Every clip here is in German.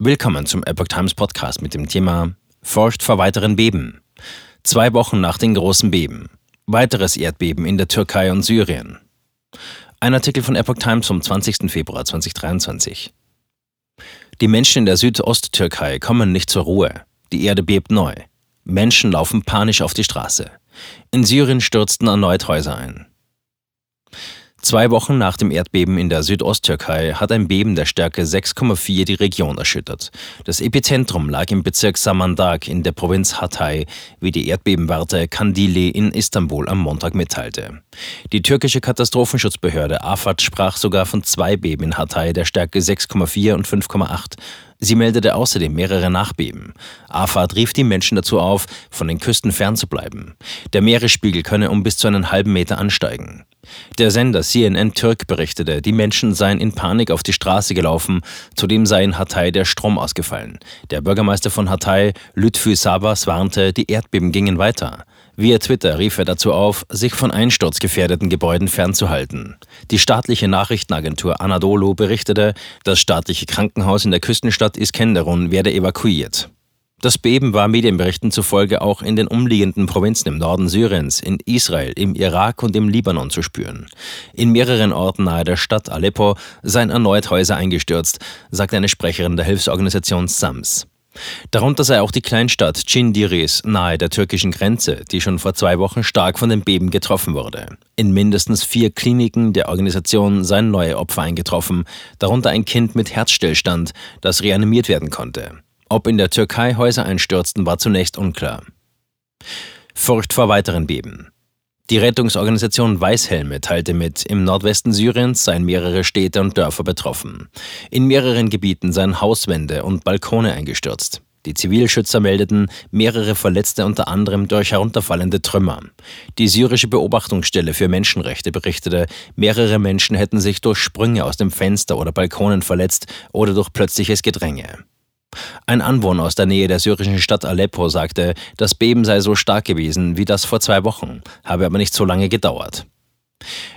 Willkommen zum Epoch Times Podcast mit dem Thema Forscht vor weiteren Beben. Zwei Wochen nach den großen Beben. Weiteres Erdbeben in der Türkei und Syrien. Ein Artikel von Epoch Times vom 20. Februar 2023. Die Menschen in der Südosttürkei kommen nicht zur Ruhe. Die Erde bebt neu. Menschen laufen panisch auf die Straße. In Syrien stürzten erneut Häuser ein. Zwei Wochen nach dem Erdbeben in der Südosttürkei hat ein Beben der Stärke 6,4 die Region erschüttert. Das Epizentrum lag im Bezirk Samandag in der Provinz Hatay, wie die Erdbebenwarte Kandili in Istanbul am Montag mitteilte. Die türkische Katastrophenschutzbehörde AFAD sprach sogar von zwei Beben in Hatay der Stärke 6,4 und 5,8. Sie meldete außerdem mehrere Nachbeben. AFAD rief die Menschen dazu auf, von den Küsten fernzubleiben. Der Meeresspiegel könne um bis zu einen halben Meter ansteigen. Der Sender CNN Türk berichtete, die Menschen seien in Panik auf die Straße gelaufen, zudem sei in Hatay der Strom ausgefallen. Der Bürgermeister von Hatay, Lütfü Sabas, warnte, die Erdbeben gingen weiter. Via Twitter rief er dazu auf, sich von einsturzgefährdeten Gebäuden fernzuhalten. Die staatliche Nachrichtenagentur Anadolu berichtete, das staatliche Krankenhaus in der Küstenstadt Iskenderun werde evakuiert. Das Beben war Medienberichten zufolge auch in den umliegenden Provinzen im Norden Syriens, in Israel, im Irak und im Libanon zu spüren. In mehreren Orten nahe der Stadt Aleppo seien erneut Häuser eingestürzt, sagt eine Sprecherin der Hilfsorganisation SAMS. Darunter sei auch die Kleinstadt Cindiris nahe der türkischen Grenze, die schon vor zwei Wochen stark von den Beben getroffen wurde. In mindestens vier Kliniken der Organisation seien neue Opfer eingetroffen, darunter ein Kind mit Herzstillstand, das reanimiert werden konnte. Ob in der Türkei Häuser einstürzten, war zunächst unklar. Furcht vor weiteren Beben. Die Rettungsorganisation Weißhelme teilte mit, im Nordwesten Syriens seien mehrere Städte und Dörfer betroffen. In mehreren Gebieten seien Hauswände und Balkone eingestürzt. Die Zivilschützer meldeten mehrere Verletzte unter anderem durch herunterfallende Trümmer. Die syrische Beobachtungsstelle für Menschenrechte berichtete, mehrere Menschen hätten sich durch Sprünge aus dem Fenster oder Balkonen verletzt oder durch plötzliches Gedränge. Ein Anwohner aus der Nähe der syrischen Stadt Aleppo sagte, das Beben sei so stark gewesen wie das vor zwei Wochen, habe aber nicht so lange gedauert.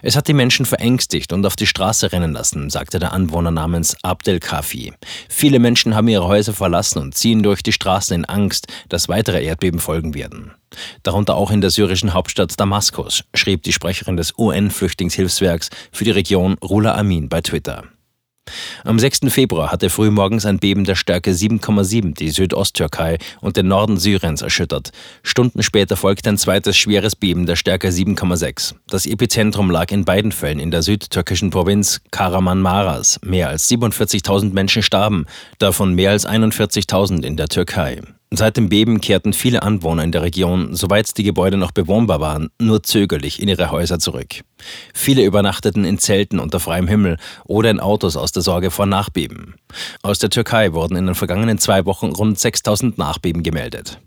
Es hat die Menschen verängstigt und auf die Straße rennen lassen, sagte der Anwohner namens Abdel Kafi. Viele Menschen haben ihre Häuser verlassen und ziehen durch die Straßen in Angst, dass weitere Erdbeben folgen werden. Darunter auch in der syrischen Hauptstadt Damaskus, schrieb die Sprecherin des UN-Flüchtlingshilfswerks für die Region Rula Amin bei Twitter. Am 6. Februar hatte frühmorgens ein Beben der Stärke 7,7 die Südosttürkei und den Norden Syriens erschüttert. Stunden später folgte ein zweites schweres Beben der Stärke 7,6. Das Epizentrum lag in beiden Fällen in der südtürkischen Provinz Karamanmaras. Mehr als 47.000 Menschen starben, davon mehr als 41.000 in der Türkei. Seit dem Beben kehrten viele Anwohner in der Region, soweit die Gebäude noch bewohnbar waren, nur zögerlich in ihre Häuser zurück. Viele übernachteten in Zelten unter freiem Himmel oder in Autos aus der Sorge vor Nachbeben. Aus der Türkei wurden in den vergangenen zwei Wochen rund 6000 Nachbeben gemeldet.